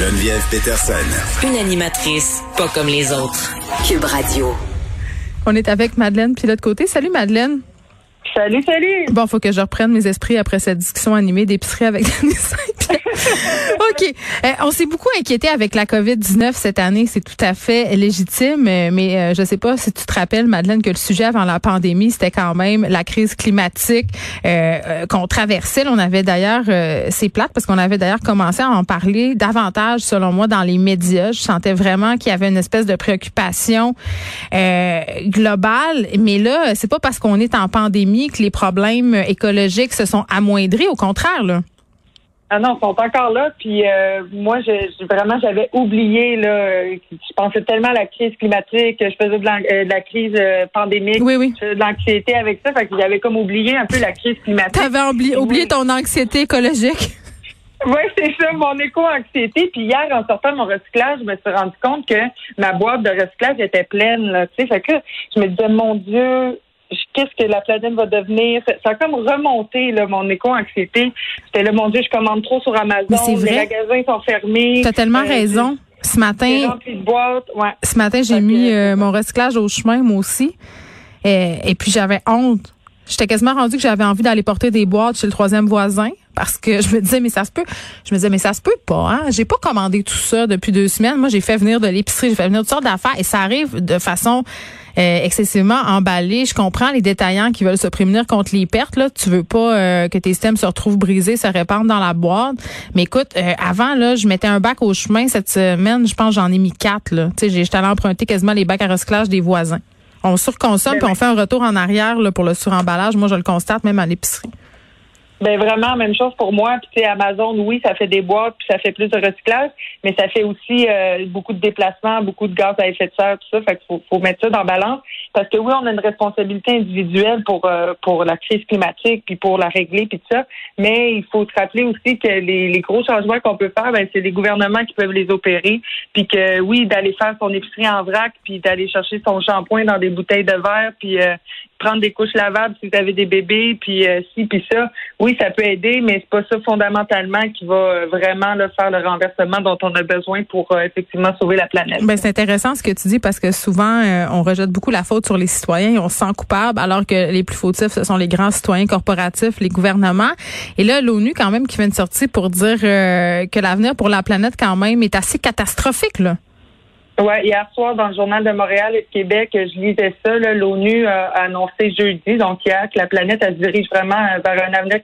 Geneviève Peterson. Une animatrice pas comme les autres. Cube Radio. On est avec Madeleine Pilote Côté. Salut Madeleine. Salut, salut. Bon, faut que je reprenne mes esprits après cette discussion animée d'épicerie avec Denis OK. Euh, on s'est beaucoup inquiété avec la COVID-19 cette année. C'est tout à fait légitime. Euh, mais euh, je sais pas si tu te rappelles, Madeleine, que le sujet avant la pandémie, c'était quand même la crise climatique qu'on traversait. on avait d'ailleurs, c'est plate parce qu'on avait d'ailleurs commencé à en parler davantage, selon moi, dans les médias. Je sentais vraiment qu'il y avait une espèce de préoccupation globale. Mais là, c'est pas parce qu'on est en pandémie que les problèmes écologiques se sont amoindris. Au contraire, là. Ah non, ils sont encore là. Puis euh, moi, je, vraiment, j'avais oublié là. Je pensais tellement à la crise climatique, je faisais de la, euh, crise euh, pandémique, oui, oui. de l'anxiété avec ça. Fait que j'avais comme oublié un peu la crise climatique. T'avais oublié, oublié ton anxiété écologique? Oui, c'est ça, mon éco-anxiété. Puis hier, en sortant de mon recyclage, je me suis rendu compte que ma boîte de recyclage était pleine. Là, fait que je me disais, mon Dieu, qu'est-ce que la planète va devenir? Ça a comme remonté là, mon éco-anxiété. C'était là, mon Dieu, je commande trop sur Amazon. Les magasins sont fermés. Tu as tellement euh, raison. Ce matin, ouais. ce matin, j'ai mis euh, mon recyclage au chemin, moi aussi. Et, et puis j'avais honte. J'étais quasiment rendu que j'avais envie d'aller porter des boîtes chez le troisième voisin parce que je me disais mais ça se peut. Je me disais mais ça se peut pas. Hein? J'ai pas commandé tout ça depuis deux semaines. Moi j'ai fait venir de l'épicerie, j'ai fait venir toutes sortes d'affaires et ça arrive de façon euh, excessivement emballée. Je comprends les détaillants qui veulent se prémunir contre les pertes. Là, tu veux pas euh, que tes systèmes se retrouvent brisés, se répandent dans la boîte. Mais écoute, euh, avant là, je mettais un bac au chemin cette semaine. Je pense j'en ai mis quatre. Là, tu sais, j'étais allé emprunter quasiment les bacs à recyclage des voisins. On surconsomme ben puis on fait un retour en arrière là, pour le suremballage. Moi, je le constate même à l'épicerie. Ben vraiment, même chose pour moi. Puis tu sais, Amazon, oui, ça fait des boîtes, puis ça fait plus de recyclage, mais ça fait aussi euh, beaucoup de déplacements, beaucoup de gaz à effet de serre, tout ça. Fait qu'il faut, faut mettre ça dans balance. Parce que oui, on a une responsabilité individuelle pour euh, pour la crise climatique, puis pour la régler, puis tout ça. Mais il faut se rappeler aussi que les, gros changements qu'on peut faire, ben, c'est les gouvernements qui peuvent les opérer. Puis que oui, d'aller faire son épicerie en vrac, puis d'aller chercher son shampoing dans des bouteilles de verre, puis euh, prendre des couches lavables si vous avez des bébés, puis euh, ci, puis ça. Oui, ça peut aider, mais c'est pas ça fondamentalement qui va euh, vraiment là, faire le renversement dont on a besoin pour euh, effectivement sauver la planète. Ben, c'est intéressant ce que tu dis parce que souvent, on rejette beaucoup la faute sur les citoyens on se sent coupable alors que les plus fautifs, ce sont les grands citoyens corporatifs, les gouvernements. Et là, l'ONU quand même qui vient de sortir pour dire que l'avenir pour la planète quand même est assez catastrophique. Là. Oui, hier soir, dans le Journal de Montréal et de Québec, je lisais ça. L'ONU a annoncé jeudi, donc hier, que la planète elle se dirige vraiment vers un avenir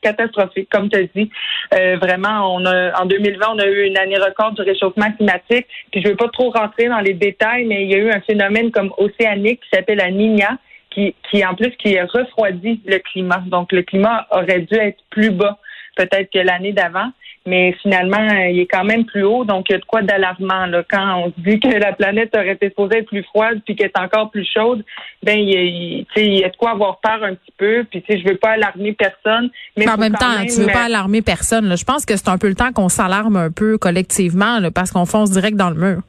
catastrophique, comme tu as dit. Euh, vraiment, on a en 2020, on a eu une année record du réchauffement climatique. Puis je veux pas trop rentrer dans les détails, mais il y a eu un phénomène comme océanique qui s'appelle la Nina, qui, qui en plus qui refroidit le climat. Donc le climat aurait dû être plus bas peut-être que l'année d'avant mais finalement, il est quand même plus haut, donc il y a de quoi d'alarmant. Là. Quand on se dit que la planète aurait été supposée être plus froide puis qu'elle est encore plus chaude, ben il y, a, de quoi avoir peur un petit peu. Puis tu sais, je veux pas alarmer personne. Mais en même temps, tu veux pas alarmer personne. Je pense que c'est un peu le temps qu'on s'alarme un peu collectivement parce qu'on fonce direct dans le mur.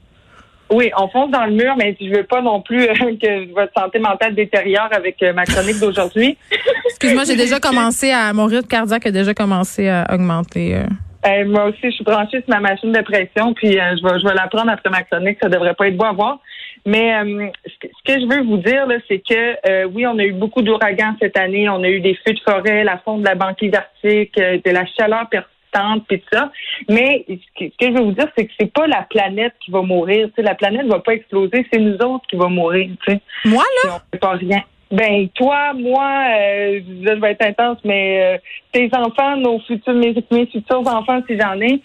Oui, on fonce dans le mur, mais je veux pas non plus que votre santé mentale détériore avec euh, ma chronique d'aujourd'hui. Excuse-moi, j'ai déjà commencé à mon rythme cardiaque a déjà commencé à augmenter. Euh. Euh, moi aussi, je suis branchée sur ma machine de pression, puis euh, je vais je vais la prendre après ma chronique. Ça devrait pas être beau à voir. Mais euh, ce, que, je veux vous dire, c'est que oui, on a eu beaucoup d'ouragans cette année. On a eu des feux de forêt, la fonte de la banquise arctique, de la chaleur persistante, puis tout ça. Mais ce que, je veux vous dire, c'est que c'est pas la planète qui va mourir. sais, la planète va pas exploser, c'est nous autres qui va mourir. sais. Moi là, on fait pas rien. Ben toi, moi, euh, je vais être intense, mais euh, tes enfants, nos futurs, mes, futurs enfants, si j'en ai,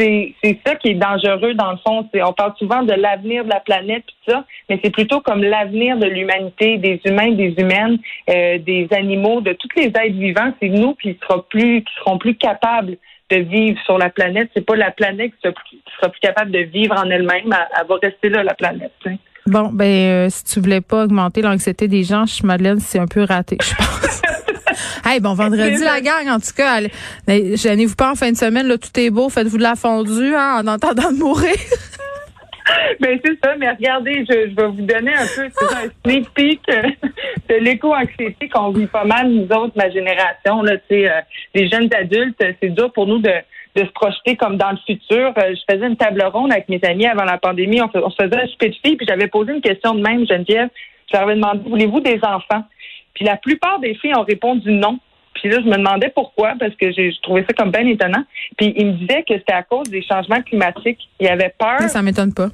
c'est ça qui est dangereux dans le fond. On parle souvent de l'avenir de la planète tout ça, mais c'est plutôt comme l'avenir de l'humanité, des humains, des humaines, euh, des animaux, de tous les êtres vivants. C'est nous qui sera plus qui seront plus capables de vivre sur la planète. C'est pas la planète qui sera plus, capable de vivre en elle-même. Elle, va rester là la planète. Bon, ben, euh, si tu voulais pas augmenter l'anxiété des gens, je Madeleine, c'est un peu raté, je pense. Hey, bon, vendredi, la gang, en tout cas, gênez-vous pas en fin de semaine, là, tout est beau, faites-vous de la fondue, hein, en entendant de mourir. Ben c'est ça, mais regardez, je, vais vous donner un peu un sneak peek euh, de l'éco-anxiété qu'on vit pas mal, nous autres, ma génération, là, euh, les jeunes adultes, c'est dur pour nous de de se projeter comme dans le futur. Euh, je faisais une table ronde avec mes amis avant la pandémie. On, se faisait un souper de filles, puis j'avais posé une question de même, Geneviève. Je leur avais demandé, voulez-vous des enfants? Puis la plupart des filles ont répondu non. Puis là, je me demandais pourquoi, parce que j'ai trouvé ça comme bien étonnant. Puis ils me disaient que c'était à cause des changements climatiques. Il avait peur. Mais ça m'étonne pas.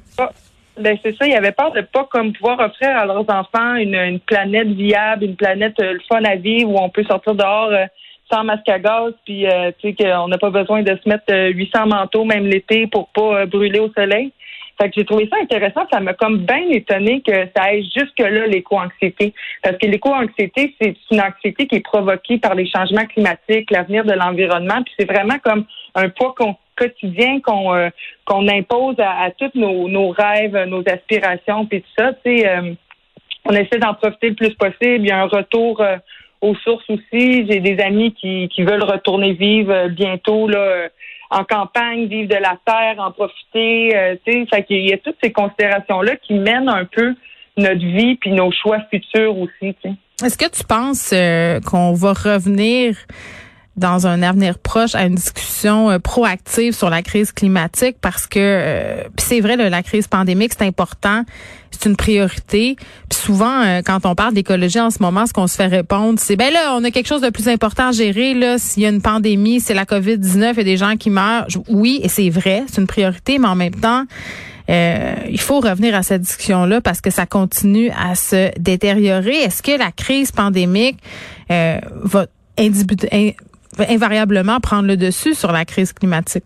Ben c'est ça, il y avait peur de pas comme pouvoir offrir à leurs enfants une, planète viable, une planète euh, le fun à vivre où on peut sortir dehors euh, sans masque à gaz, puis euh, tu sais qu'on n'a pas besoin de se mettre 800 manteaux même l'été pour pas brûler au soleil. Fait que j'ai trouvé ça intéressant. Ça m'a comme bien étonné que ça aille jusque-là, l'éco-anxiété. Parce que l'éco-anxiété, c'est une anxiété qui est provoquée par les changements climatiques, l'avenir de l'environnement. Puis c'est vraiment comme un poids quotidien qu'on euh, qu'on impose à, tous nos, nos, rêves, nos aspirations, puis tout ça. Tu sais, euh, on essaie d'en profiter le plus possible. Il y a un retour euh, aux sources aussi. J'ai des amis qui, qui veulent retourner vivre bientôt là en campagne, vivre de la terre, en profiter. Euh, tu sais, il y a toutes ces considérations-là qui mènent un peu notre vie puis nos choix futurs aussi. Est-ce que tu penses euh, qu'on va revenir dans un avenir proche à une discussion euh, proactive sur la crise climatique parce que euh, c'est vrai la crise pandémique c'est important c'est une priorité. Puis souvent euh, quand on parle d'écologie en ce moment ce qu'on se fait répondre c'est ben là on a quelque chose de plus important à gérer là. S'il y a une pandémie c'est la Covid-19 et des gens qui meurent. Oui et c'est vrai c'est une priorité mais en même temps il faut revenir à cette discussion-là parce que ça continue à se détériorer. Est-ce que la crise pandémique va invariablement prendre le dessus sur la crise climatique?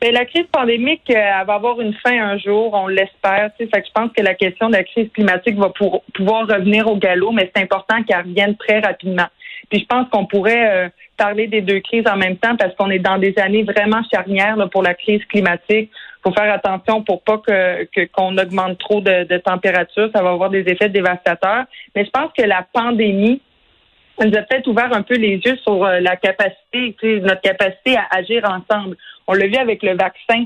Bien, la crise pandémique, euh, elle va avoir une fin un jour, on l'espère. Fait que je pense que la question de la crise climatique va pouvoir revenir au galop, mais c'est important qu'elle revienne très rapidement. Puis je pense qu'on pourrait euh, parler des deux crises en même temps parce qu'on est dans des années vraiment charnières pour la crise climatique. Il faut faire attention pour pas que qu'on augmente trop de température. Ça va avoir des effets dévastateurs. Mais je pense que la pandémie ça nous a peut-être ouvert un peu les yeux sur euh, la capacité, notre capacité à agir ensemble. On l'a vu avec le vaccin.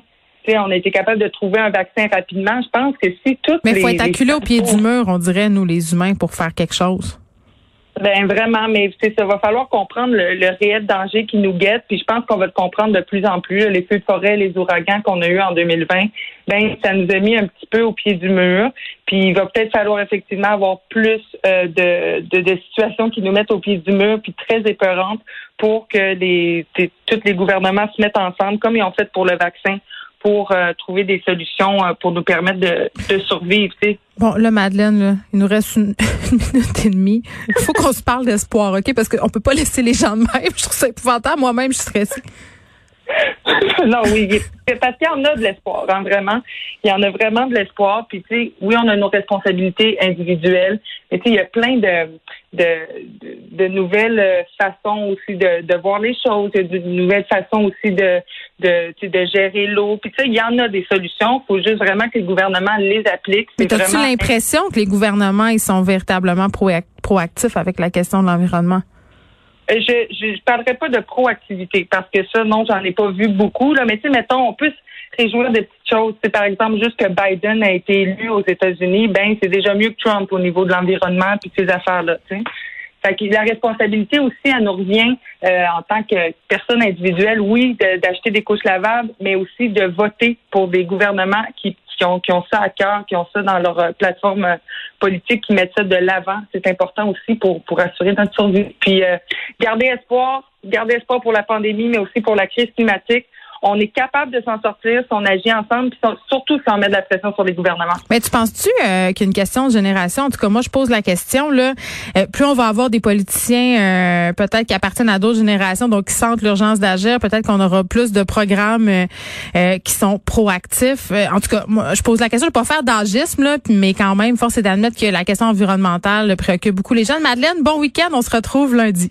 on a été capable de trouver un vaccin rapidement. Je pense que si toutes Mais il faut être acculé au pied du mur, on dirait, nous, les humains, pour faire quelque chose. Ben vraiment, mais ça va falloir comprendre le, réel danger qui nous guette, puis je pense qu'on va le comprendre de plus en plus. Les feux de forêt, les ouragans qu'on a eu en 2020, ben ça nous a mis un petit peu au pied du mur. Puis il va peut-être falloir effectivement avoir plus euh, de, de, situations qui nous mettent au pied du mur, puis très épeurantes, pour que les, tous les gouvernements se mettent ensemble, comme ils ont fait pour le vaccin, pour euh, trouver des solutions euh, pour nous permettre de, de survivre. Bon, là, Madeleine, il nous reste une, minute et demie. Il faut qu'on se parle d'espoir, OK? Parce qu'on peut pas laisser les gens de même. Je trouve ça épouvantable. Moi-même, je suis stressée. non, oui, parce qu'il y en a de l'espoir, hein, vraiment. Il y en a vraiment de l'espoir. Puis, tu sais, oui, on a nos responsabilités individuelles, mais tu sais, il y a plein de, de, de, nouvelles façons aussi de, de voir les choses, de, nouvelles façons aussi de, de, de gérer l'eau. Puis, tu sais, il y en a des solutions. Il faut juste vraiment que le gouvernement les applique. Mais as-tu l'impression que les gouvernements, ils sont véritablement proactifs avec la question de l'environnement? Euh, je ne parlerai pas de proactivité parce que ça, non, j'en ai pas vu beaucoup. Là. Mais tu sais, mettons, on peut se réjouir des petites choses. C'est par exemple juste que Biden a été élu aux États-Unis, ben c'est déjà mieux que Trump au niveau de l'environnement puis ces affaires-là. Fait la responsabilité aussi, elle nous revient euh, en tant que personne individuelle, oui, d'acheter des couches lavables, mais aussi de voter pour des gouvernements qui qui ont, qui ont ça à cœur, qui ont ça dans leur euh, plateforme euh, politique, qui mettent ça de l'avant. C'est important aussi pour, pour assurer notre survie. Puis euh, garder espoir, garder espoir pour la pandémie, mais aussi pour la crise climatique on est capable de s'en sortir si on agit ensemble, puis surtout si on met de la pression sur les gouvernements. Mais tu penses-tu euh, qu'une question de génération, en tout cas moi je pose la question là, euh, plus on va avoir des politiciens euh, peut-être qui appartiennent à d'autres générations, donc qui sentent l'urgence d'agir, peut-être qu'on aura plus de programmes qui sont proactifs. en tout cas, moi je pose la question, je vais pas faire d'agisme là, mais quand même force est d'admettre que la question environnementale préoccupe beaucoup les jeunes. Madeleine, bon week-end, on se retrouve lundi.